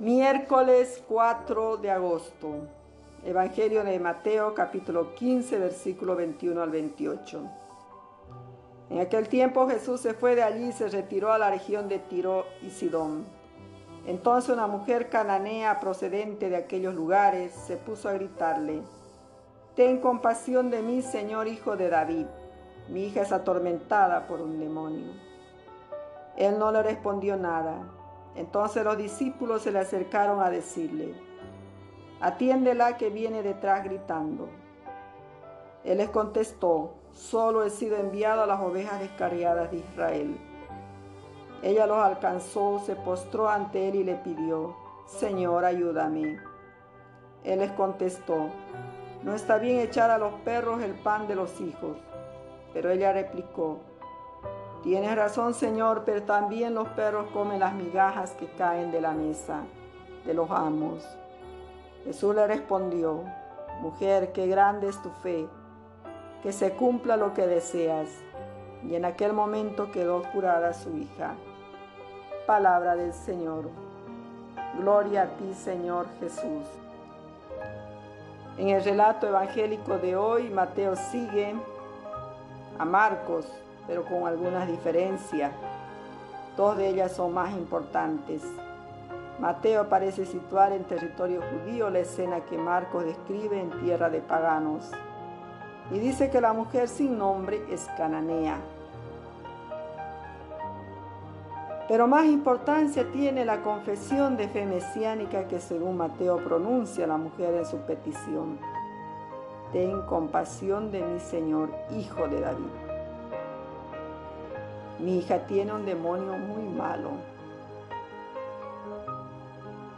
Miércoles 4 de agosto. Evangelio de Mateo capítulo 15 versículo 21 al 28. En aquel tiempo Jesús se fue de allí y se retiró a la región de Tiro y Sidón. Entonces una mujer cananea procedente de aquellos lugares se puso a gritarle, Ten compasión de mí, Señor Hijo de David. Mi hija es atormentada por un demonio. Él no le respondió nada. Entonces los discípulos se le acercaron a decirle, atiéndela que viene detrás gritando. Él les contestó, solo he sido enviado a las ovejas descarriadas de Israel. Ella los alcanzó, se postró ante él y le pidió, Señor, ayúdame. Él les contestó, no está bien echar a los perros el pan de los hijos. Pero ella replicó, Tienes razón, Señor, pero también los perros comen las migajas que caen de la mesa de los amos. Jesús le respondió, Mujer, qué grande es tu fe, que se cumpla lo que deseas. Y en aquel momento quedó curada su hija. Palabra del Señor. Gloria a ti, Señor Jesús. En el relato evangélico de hoy, Mateo sigue a Marcos pero con algunas diferencias. Dos de ellas son más importantes. Mateo parece situar en territorio judío la escena que Marcos describe en tierra de paganos. Y dice que la mujer sin nombre es cananea. Pero más importancia tiene la confesión de fe mesiánica que según Mateo pronuncia la mujer en su petición. Ten compasión de mi Señor, Hijo de David. Mi hija tiene un demonio muy malo.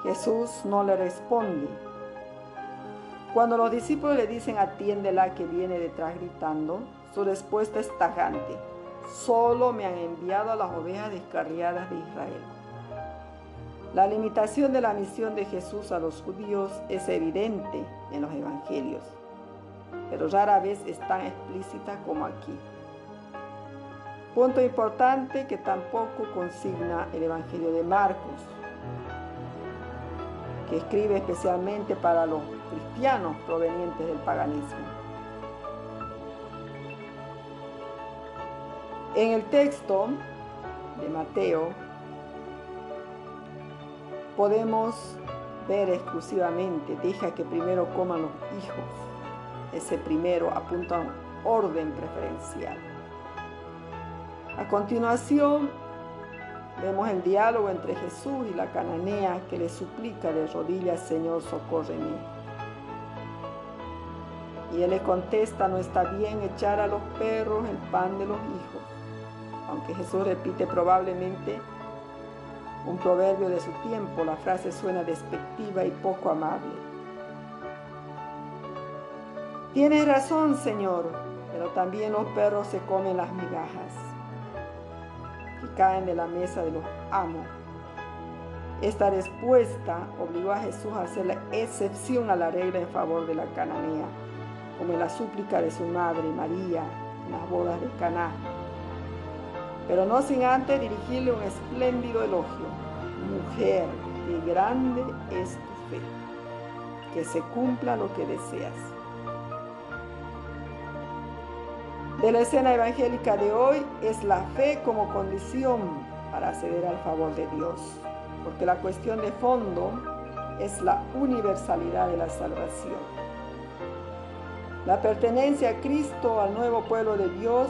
Jesús no le responde. Cuando los discípulos le dicen atiéndela que viene detrás gritando, su respuesta es tajante. Solo me han enviado a las ovejas descarriadas de Israel. La limitación de la misión de Jesús a los judíos es evidente en los evangelios, pero rara vez es tan explícita como aquí. Punto importante que tampoco consigna el Evangelio de Marcos, que escribe especialmente para los cristianos provenientes del paganismo. En el texto de Mateo podemos ver exclusivamente, deja que primero coman los hijos. Ese primero apunta a un orden preferencial. A continuación, vemos el diálogo entre Jesús y la cananea que le suplica de rodillas, Señor, socórreme. Y él le contesta, no está bien echar a los perros el pan de los hijos. Aunque Jesús repite probablemente un proverbio de su tiempo, la frase suena despectiva y poco amable. Tienes razón, Señor, pero también los perros se comen las migajas caen de la mesa de los amos. Esta respuesta obligó a Jesús a hacer la excepción a la regla en favor de la cananea, como en la súplica de su madre María en las bodas de Caná. Pero no sin antes dirigirle un espléndido elogio. Mujer, qué grande es tu fe. Que se cumpla lo que deseas. De la escena evangélica de hoy es la fe como condición para acceder al favor de Dios, porque la cuestión de fondo es la universalidad de la salvación. La pertenencia a Cristo, al nuevo pueblo de Dios,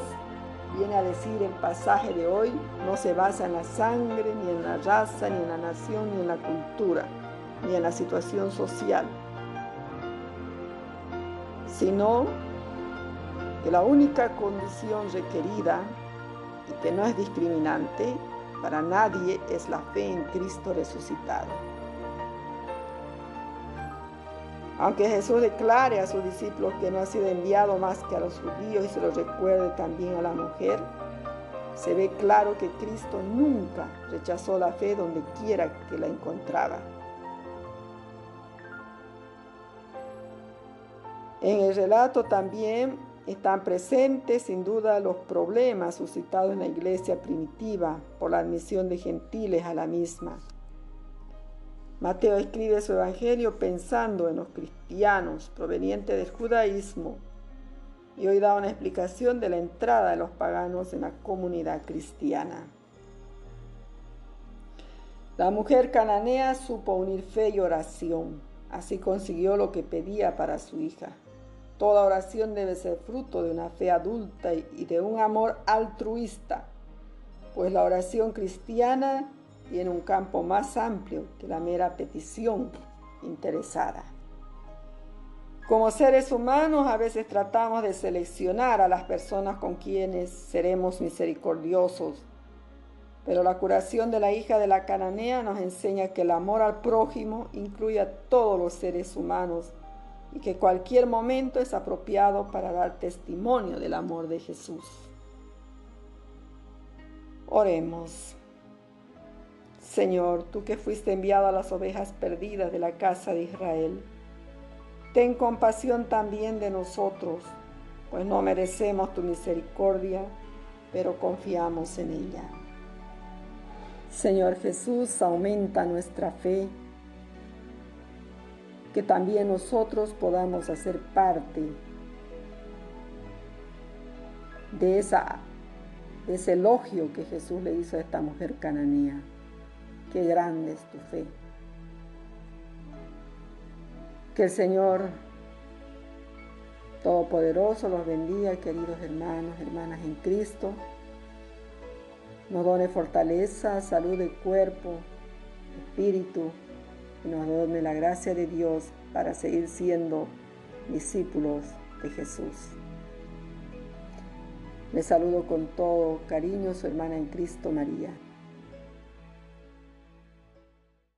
viene a decir el pasaje de hoy, no se basa en la sangre, ni en la raza, ni en la nación, ni en la cultura, ni en la situación social, sino que la única condición requerida y que no es discriminante para nadie es la fe en Cristo resucitado. Aunque Jesús declare a sus discípulos que no ha sido enviado más que a los judíos y se lo recuerde también a la mujer, se ve claro que Cristo nunca rechazó la fe donde quiera que la encontraba. En el relato también están presentes sin duda los problemas suscitados en la iglesia primitiva por la admisión de gentiles a la misma. Mateo escribe su evangelio pensando en los cristianos provenientes del judaísmo y hoy da una explicación de la entrada de los paganos en la comunidad cristiana. La mujer cananea supo unir fe y oración, así consiguió lo que pedía para su hija. Toda oración debe ser fruto de una fe adulta y de un amor altruista, pues la oración cristiana tiene un campo más amplio que la mera petición interesada. Como seres humanos a veces tratamos de seleccionar a las personas con quienes seremos misericordiosos, pero la curación de la hija de la cananea nos enseña que el amor al prójimo incluye a todos los seres humanos y que cualquier momento es apropiado para dar testimonio del amor de Jesús. Oremos. Señor, tú que fuiste enviado a las ovejas perdidas de la casa de Israel, ten compasión también de nosotros, pues no merecemos tu misericordia, pero confiamos en ella. Señor Jesús, aumenta nuestra fe, que también nosotros podamos hacer parte de, esa, ese elogio que Jesús le hizo a esta mujer cananea. Qué grande es tu fe. Que el Señor Todopoderoso los bendiga, queridos hermanos, hermanas en Cristo. Nos done fortaleza, salud de cuerpo, espíritu, y nos done la gracia de Dios para seguir siendo discípulos de Jesús. Les saludo con todo cariño su hermana en Cristo María.